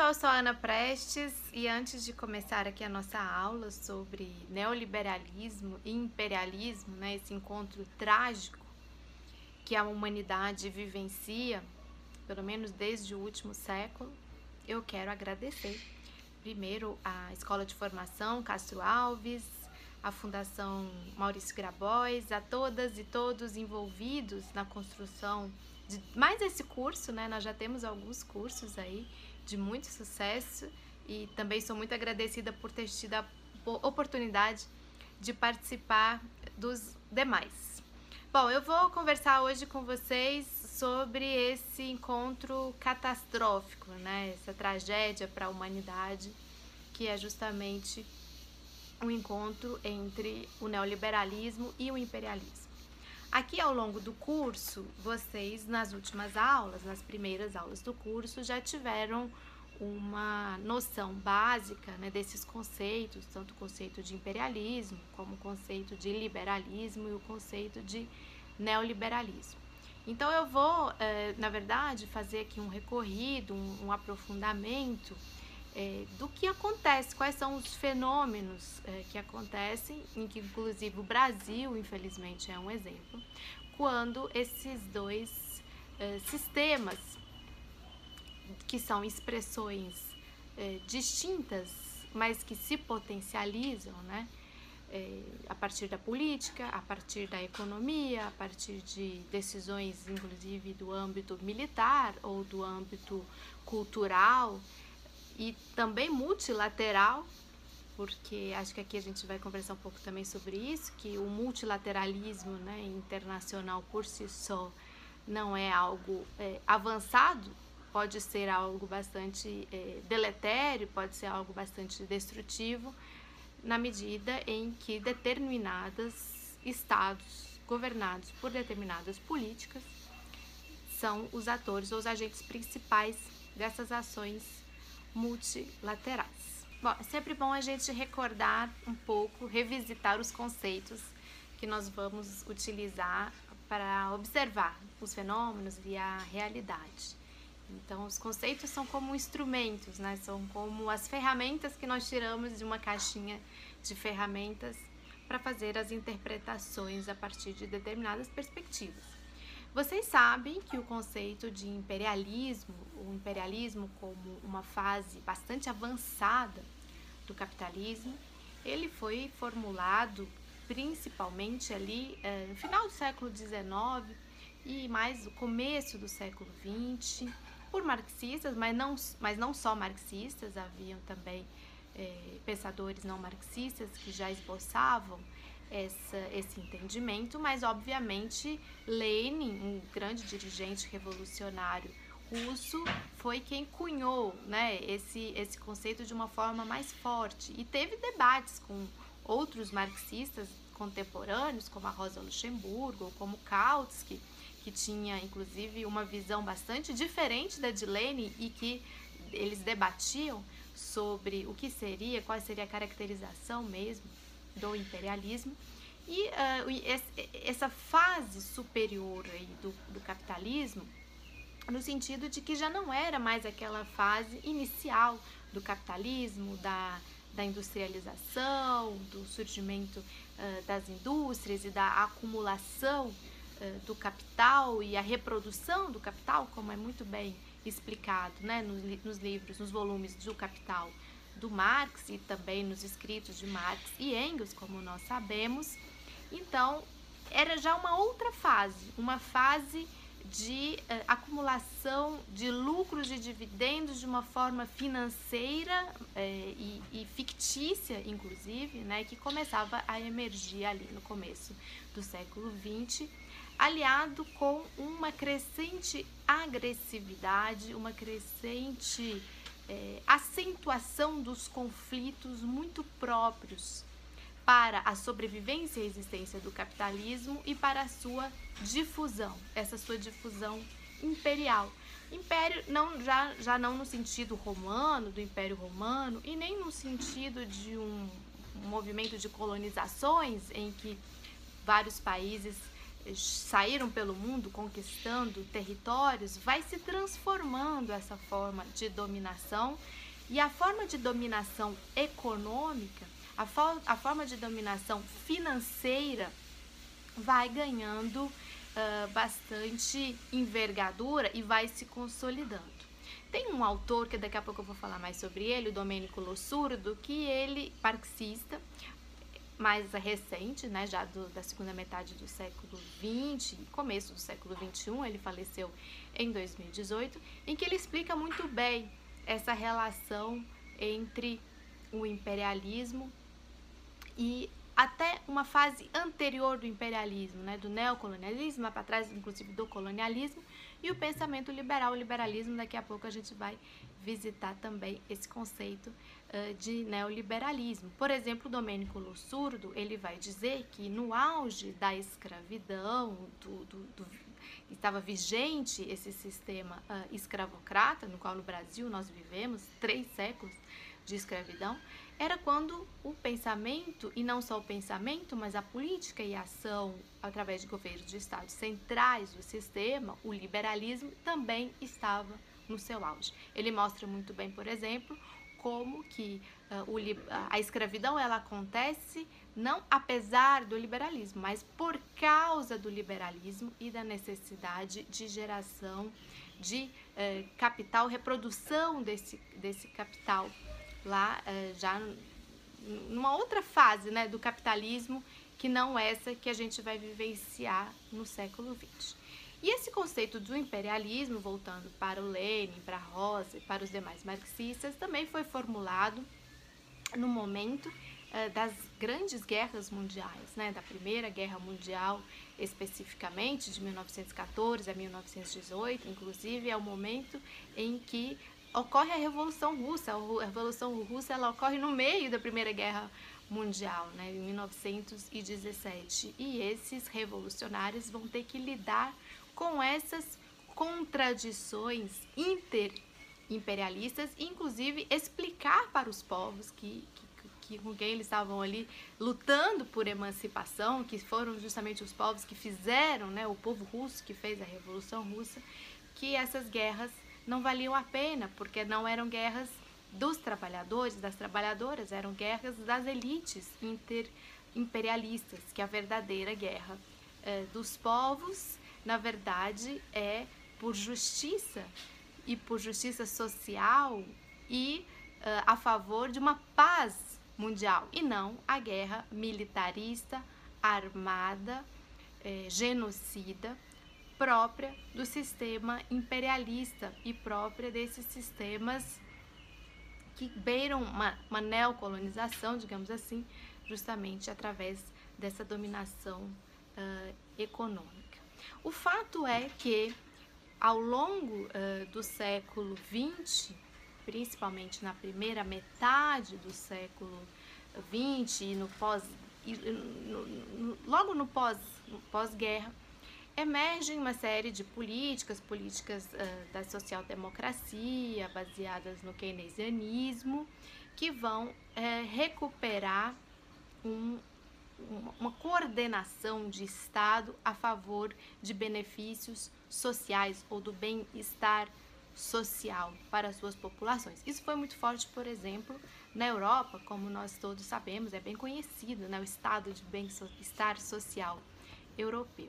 pessoal, eu sou a Ana Prestes e antes de começar aqui a nossa aula sobre neoliberalismo e imperialismo, né, esse encontro trágico que a humanidade vivencia, pelo menos desde o último século, eu quero agradecer primeiro a Escola de Formação Castro Alves, a Fundação Maurício Grabois, a todas e todos envolvidos na construção de mais esse curso, né? Nós já temos alguns cursos aí de muito sucesso e também sou muito agradecida por ter tido a oportunidade de participar dos demais. Bom, eu vou conversar hoje com vocês sobre esse encontro catastrófico, né? Essa tragédia para a humanidade, que é justamente o um encontro entre o neoliberalismo e o imperialismo. Aqui ao longo do curso, vocês nas últimas aulas, nas primeiras aulas do curso, já tiveram uma noção básica né, desses conceitos, tanto o conceito de imperialismo, como o conceito de liberalismo e o conceito de neoliberalismo. Então eu vou, eh, na verdade, fazer aqui um recorrido, um, um aprofundamento é, do que acontece, quais são os fenômenos é, que acontecem, em que inclusive o Brasil, infelizmente, é um exemplo, quando esses dois é, sistemas, que são expressões é, distintas, mas que se potencializam, né? É, a partir da política, a partir da economia, a partir de decisões, inclusive do âmbito militar ou do âmbito cultural, e também multilateral, porque acho que aqui a gente vai conversar um pouco também sobre isso, que o multilateralismo né, internacional por si só não é algo é, avançado, pode ser algo bastante é, deletério, pode ser algo bastante destrutivo, na medida em que determinados estados governados por determinadas políticas são os atores ou os agentes principais dessas ações multilaterais. Bom, é sempre bom a gente recordar um pouco, revisitar os conceitos que nós vamos utilizar para observar os fenômenos e a realidade. Então, os conceitos são como instrumentos, né? São como as ferramentas que nós tiramos de uma caixinha de ferramentas para fazer as interpretações a partir de determinadas perspectivas. Vocês sabem que o conceito de imperialismo, o imperialismo como uma fase bastante avançada do capitalismo, ele foi formulado principalmente ali eh, no final do século XIX e mais no começo do século XX por marxistas, mas não, mas não só marxistas, haviam também eh, pensadores não marxistas que já esboçavam essa, esse entendimento, mas obviamente Lenin, um grande dirigente revolucionário russo, foi quem cunhou né, esse, esse conceito de uma forma mais forte. E teve debates com outros marxistas contemporâneos, como a Rosa Luxemburgo, como Kautsky, que tinha inclusive uma visão bastante diferente da de Lenin e que eles debatiam sobre o que seria, qual seria a caracterização mesmo do imperialismo. E uh, essa fase superior aí do, do capitalismo, no sentido de que já não era mais aquela fase inicial do capitalismo, da, da industrialização, do surgimento uh, das indústrias e da acumulação uh, do capital e a reprodução do capital, como é muito bem explicado né, nos, nos livros, nos volumes do Capital do Marx e também nos escritos de Marx e Engels, como nós sabemos. Então, era já uma outra fase, uma fase de uh, acumulação de lucros e dividendos de uma forma financeira eh, e, e, fictícia, inclusive, né, que começava a emergir ali no começo do século XX, aliado com uma crescente agressividade, uma crescente é, acentuação dos conflitos muito próprios para a sobrevivência e existência do capitalismo e para a sua difusão, essa sua difusão imperial. Império não, já, já não no sentido romano, do Império Romano, e nem no sentido de um, um movimento de colonizações em que vários países saíram pelo mundo conquistando territórios, vai se transformando essa forma de dominação e a forma de dominação econômica, a, a forma de dominação financeira vai ganhando uh, bastante envergadura e vai se consolidando. Tem um autor que daqui a pouco eu vou falar mais sobre ele, o Domênico Lossurdo, que ele, marxista, mais recente, né, já do, da segunda metade do século XX, começo do século XXI, ele faleceu em 2018, em que ele explica muito bem essa relação entre o imperialismo e até uma fase anterior do imperialismo, né, do neocolonialismo, para trás inclusive do colonialismo, e o pensamento liberal, o liberalismo, daqui a pouco a gente vai visitar também esse conceito uh, de neoliberalismo. Por exemplo, Domênico Lossurdo, ele vai dizer que no auge da escravidão, do, do, do estava vigente esse sistema uh, escravocrata, no qual no Brasil nós vivemos três séculos de escravidão, era quando o pensamento, e não só o pensamento, mas a política e a ação através de governos de estados centrais do sistema, o liberalismo, também estava no seu auge. Ele mostra muito bem, por exemplo, como que uh, o, a escravidão ela acontece não apesar do liberalismo, mas por causa do liberalismo e da necessidade de geração de uh, capital, reprodução desse, desse capital lá uh, já numa outra fase né, do capitalismo que não essa que a gente vai vivenciar no século XX. E esse conceito do imperialismo, voltando para o Lenin, para Rosa e para os demais marxistas, também foi formulado no momento eh, das grandes guerras mundiais, né, da Primeira Guerra Mundial especificamente, de 1914 a 1918, inclusive é o momento em que ocorre a Revolução Russa. A Revolução Russa ela ocorre no meio da Primeira Guerra Mundial, né, em 1917. E esses revolucionários vão ter que lidar com essas contradições interimperialistas, inclusive explicar para os povos que, que, que, com quem eles estavam ali lutando por emancipação, que foram justamente os povos que fizeram, né, o povo russo que fez a Revolução Russa, que essas guerras não valiam a pena, porque não eram guerras dos trabalhadores, das trabalhadoras, eram guerras das elites interimperialistas, que a verdadeira guerra eh, dos povos na verdade, é por justiça e por justiça social e uh, a favor de uma paz mundial e não a guerra militarista, armada, eh, genocida própria do sistema imperialista e própria desses sistemas que beiram uma, uma neocolonização, digamos assim, justamente através dessa dominação uh, econômica. O fato é que ao longo uh, do século XX, principalmente na primeira metade do século XX e no pós, e no, no, logo no pós pós-guerra, emergem uma série de políticas, políticas uh, da social-democracia, baseadas no keynesianismo, que vão uh, recuperar um uma coordenação de Estado a favor de benefícios sociais ou do bem-estar social para as suas populações. Isso foi muito forte, por exemplo, na Europa, como nós todos sabemos, é bem conhecido, né, o estado de bem-estar social europeu.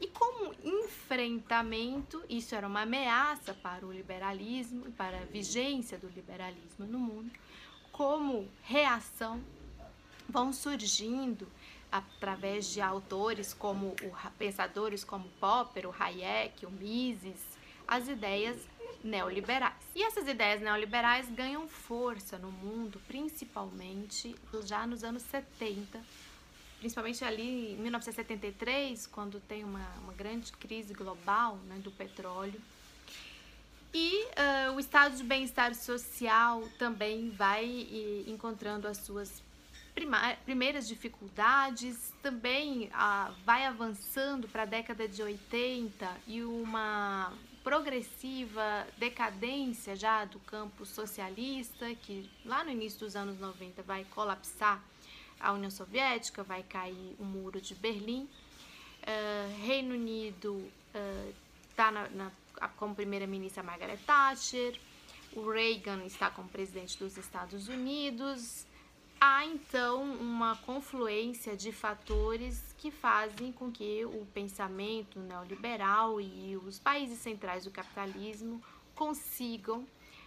E como enfrentamento, isso era uma ameaça para o liberalismo e para a vigência do liberalismo no mundo, como reação vão surgindo através de autores como o, pensadores como Popper, o Hayek, o Mises, as ideias neoliberais. E essas ideias neoliberais ganham força no mundo, principalmente já nos anos 70, principalmente ali em 1973, quando tem uma, uma grande crise global né, do petróleo. E uh, o estado de bem-estar social também vai encontrando as suas primeiras dificuldades, também ah, vai avançando para a década de 80 e uma progressiva decadência já do campo socialista, que lá no início dos anos 90 vai colapsar a União Soviética, vai cair o muro de Berlim. Uh, Reino Unido está uh, como primeira-ministra Margaret Thatcher, o Reagan está como presidente dos Estados Unidos. Há então uma confluência de fatores que fazem com que o pensamento neoliberal e os países centrais do capitalismo consigam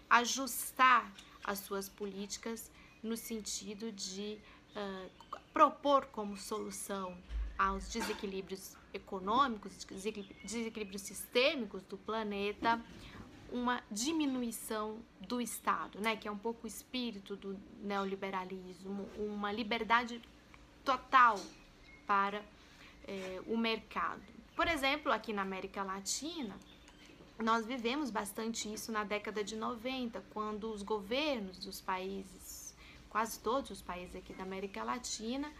ajustar as suas políticas no sentido de uh, propor como solução aos desequilíbrios econômicos, desequilíbrios sistêmicos do planeta, uma diminuição do Estado, né, que é um pouco o espírito do neoliberalismo, uma liberdade total para eh, o mercado. Por exemplo, aqui na América Latina, nós vivemos bastante isso na década de 90, quando os governos dos países, quase todos os países aqui da América Latina,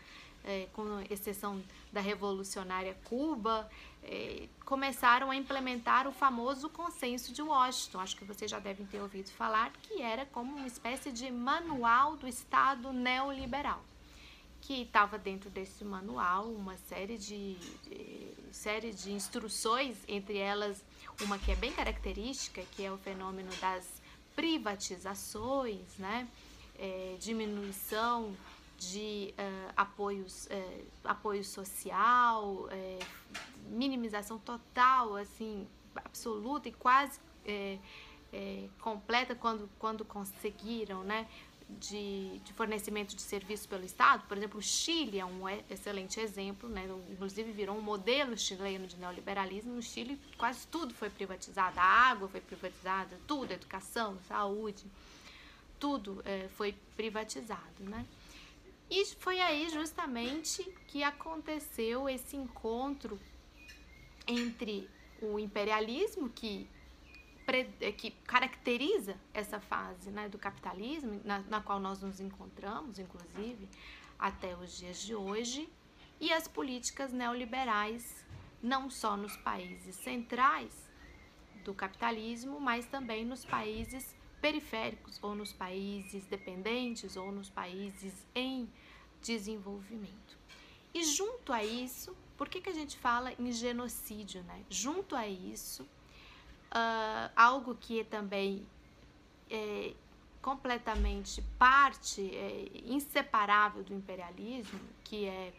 é, com exceção da revolucionária Cuba, é, começaram a implementar o famoso consenso de Washington. Acho que vocês já devem ter ouvido falar que era como uma espécie de manual do Estado neoliberal que estava dentro desse manual uma série de, de, série de instruções, entre elas uma que é bem característica, que é o fenômeno das privatizações, né? É, diminuição de uh, apoios, uh, apoio social, uh, minimização total, assim, absoluta e quase completa quando, quando conseguiram, né? de, de, fornecimento de serviços pelo Estado, por exemplo, o Chile é um excelente exemplo, né? inclusive virou um modelo chileno de neoliberalismo. No Chile, quase tudo foi privatizado: a água foi privatizada, tudo, educação, saúde, tudo é, foi privatizado. Né? E foi aí justamente que aconteceu esse encontro entre o imperialismo, que é, que caracteriza essa fase né, do capitalismo, na, na qual nós nos encontramos, inclusive, até os dias de hoje, e as políticas neoliberais, não só nos países centrais do capitalismo, mas também nos países periféricos, ou nos países dependentes, ou nos países em desenvolvimento. E junto a isso, por que, que a gente fala em genocídio? Né? Junto a isso, uh, algo que é também é completamente parte é, inseparável do imperialismo, que é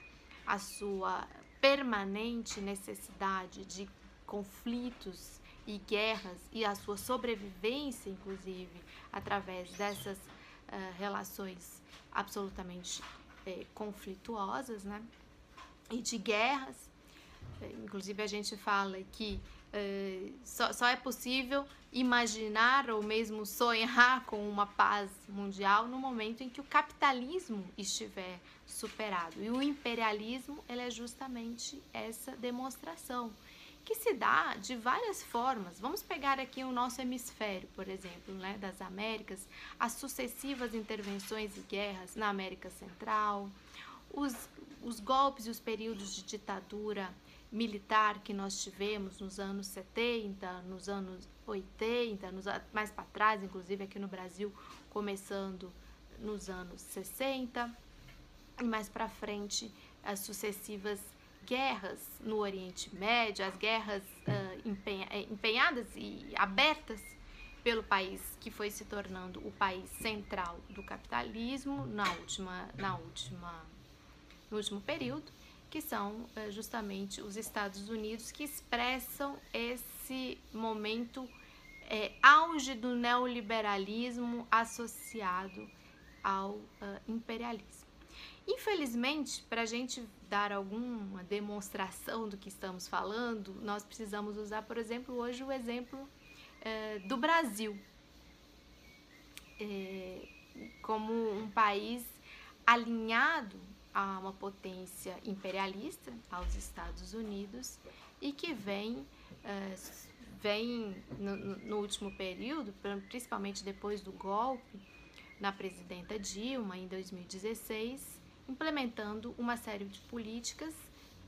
a sua permanente necessidade de conflitos e guerras e a sua sobrevivência, inclusive, através dessas uh, relações absolutamente é, conflituosas, né? E de guerras. Inclusive, a gente fala que é, só, só é possível imaginar ou mesmo sonhar com uma paz mundial no momento em que o capitalismo estiver superado. E o imperialismo ele é justamente essa demonstração que se dá de várias formas. Vamos pegar aqui o nosso hemisfério, por exemplo, né, das Américas, as sucessivas intervenções e guerras na América Central, os, os golpes e os períodos de ditadura militar que nós tivemos nos anos 70, nos anos 80, nos, mais para trás, inclusive aqui no Brasil, começando nos anos 60, e mais para frente as sucessivas guerras no Oriente Médio, as guerras uh, empenha, empenhadas e abertas pelo país que foi se tornando o país central do capitalismo na última, na última, no último período que são é, justamente os Estados Unidos, que expressam esse momento é, auge do neoliberalismo associado ao uh, imperialismo. Infelizmente, para a gente dar alguma demonstração do que estamos falando, nós precisamos usar, por exemplo, hoje o exemplo uh, do Brasil. É, como um país alinhado a uma potência imperialista, aos Estados Unidos, e que vem, uh, vem no, no, último período, principalmente depois do golpe na presidenta Dilma em 2016, implementando uma série de políticas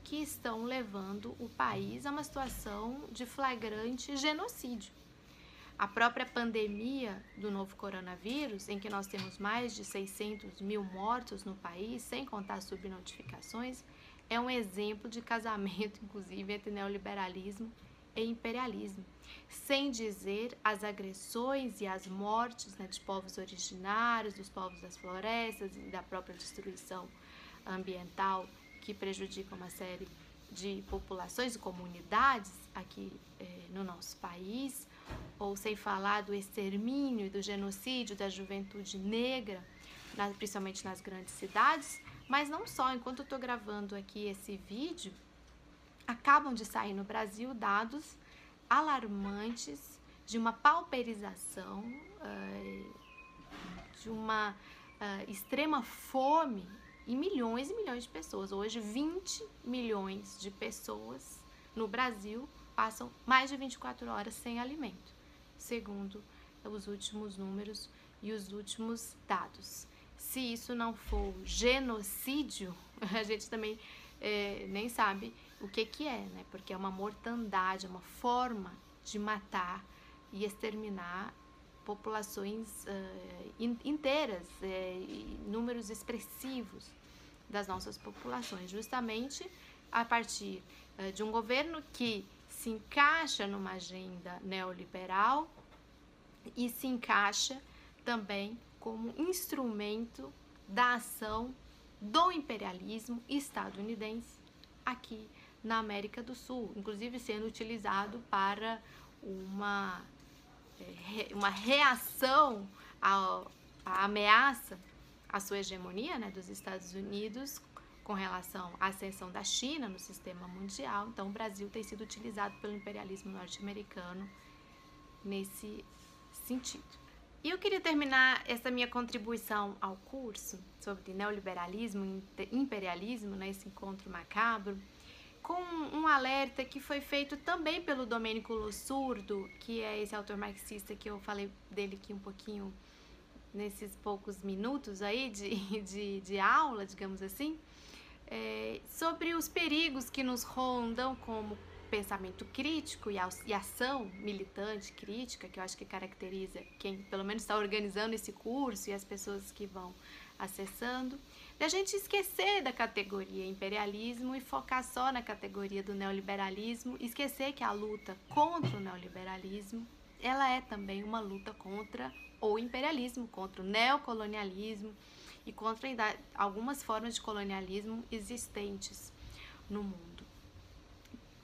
que estão levando o país a uma situação de flagrante genocídio. A própria pandemia do novo coronavírus, em que nós temos mais de 600 mil mortos no país, sem contar subnotificações, é um exemplo de casamento, inclusive, entre neoliberalismo e imperialismo, sem dizer as agressões e as mortes né, de povos originários, dos povos das florestas e da própria destruição ambiental que prejudica uma série de populações e comunidades aqui eh, no nosso país, ou sem falar do extermínio e do genocídio da juventude negra, na, principalmente nas grandes cidades, mas não só. Enquanto eu estou gravando aqui esse vídeo, acabam de sair no Brasil dados alarmantes de uma pauperização, uh, de uma uh, extrema fome em milhões e milhões de pessoas. Hoje, 20 milhões de pessoas no Brasil passam mais de 24 horas sem alimento, segundo os últimos números e os últimos dados. Se isso não for genocídio, a gente também é, nem sabe o que, que é, né? Porque é uma mortandade, é uma forma de matar e exterminar populações uh, inteiras, é, números expressivos das nossas populações, justamente a partir uh, de um governo que se encaixa numa agenda neoliberal e se encaixa também como instrumento da ação do imperialismo estadunidense aqui na América do Sul, inclusive sendo utilizado para uma, é, uma reação à, à ameaça à sua hegemonia né, dos Estados Unidos com relação à ascensão da China no sistema mundial. Então, o Brasil tem sido utilizado pelo imperialismo norte-americano nesse sentido. E eu queria terminar essa minha contribuição ao curso sobre neoliberalismo e imperialismo, nesse né, encontro macabro, com um alerta que foi feito também pelo Domênico Lossurdo, que é esse autor marxista que eu falei dele aqui um pouquinho nesses poucos minutos aí de, de, de aula, digamos assim, é, sobre os perigos que nos rondam como pensamento crítico e, e ação militante crítica, que eu acho que caracteriza quem pelo menos está organizando esse curso e as pessoas que vão acessando da gente esquecer da categoria imperialismo e focar só na categoria do neoliberalismo, esquecer que a luta contra o neoliberalismo, ela é também uma luta contra o imperialismo, contra o neocolonialismo e contra algumas formas de colonialismo existentes no mundo.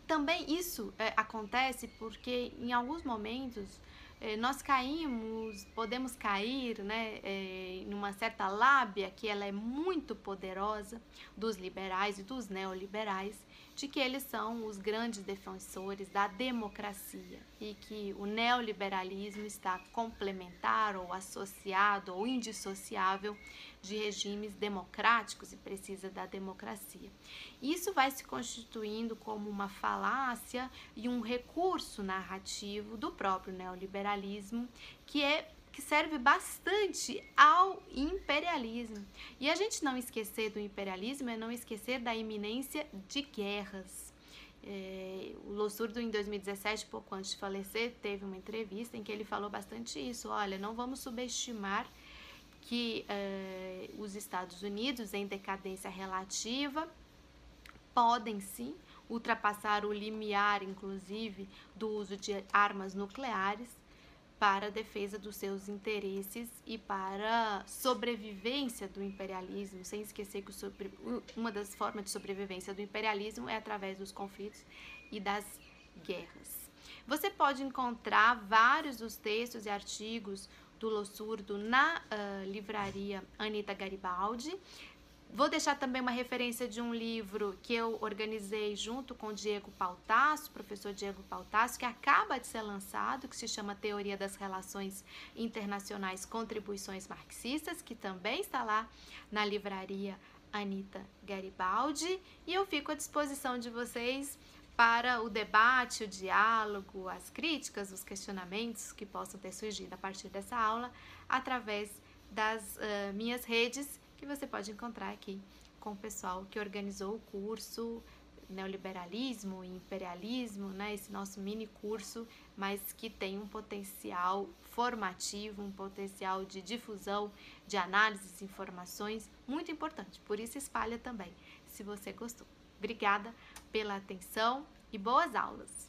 Também isso é, acontece porque em alguns momentos é, nós caímos, podemos cair né, é, numa certa lábia que ela é muito poderosa dos liberais e dos neoliberais, de que eles são os grandes defensores da democracia e que o neoliberalismo está complementar ou associado ou indissociável de regimes democráticos e precisa da democracia. Isso vai se constituindo como uma falácia e um recurso narrativo do próprio neoliberalismo que é que serve bastante ao imperialismo. E a gente não esquecer do imperialismo é não esquecer da iminência de guerras. É, o Lossurdo, em 2017, pouco antes de falecer, teve uma entrevista em que ele falou bastante isso. Olha, não vamos subestimar que é, os Estados Unidos, em decadência relativa, podem sim ultrapassar o limiar, inclusive, do uso de armas nucleares para a defesa dos seus interesses e para sobrevivência do imperialismo, sem esquecer que sobre, uma das formas de sobrevivência do imperialismo é através dos conflitos e das guerras. Você pode encontrar vários dos textos e artigos do Lossurdo na uh, livraria Anita Garibaldi. Vou deixar também uma referência de um livro que eu organizei junto com Diego Pautasso, professor Diego Pautasso, que acaba de ser lançado, que se chama Teoria das Relações Internacionais Contribuições Marxistas, que também está lá na livraria Anita Garibaldi. E eu fico à disposição de vocês para o debate, o diálogo, as críticas, os questionamentos que possam ter surgido a partir dessa aula através das uh, minhas redes que você pode encontrar aqui com o pessoal que organizou o curso Neoliberalismo e Imperialismo, né, esse nosso mini curso, mas que tem um potencial formativo, um potencial de difusão de análises, informações muito importante. Por isso espalha também, se você gostou. Obrigada pela atenção e boas aulas!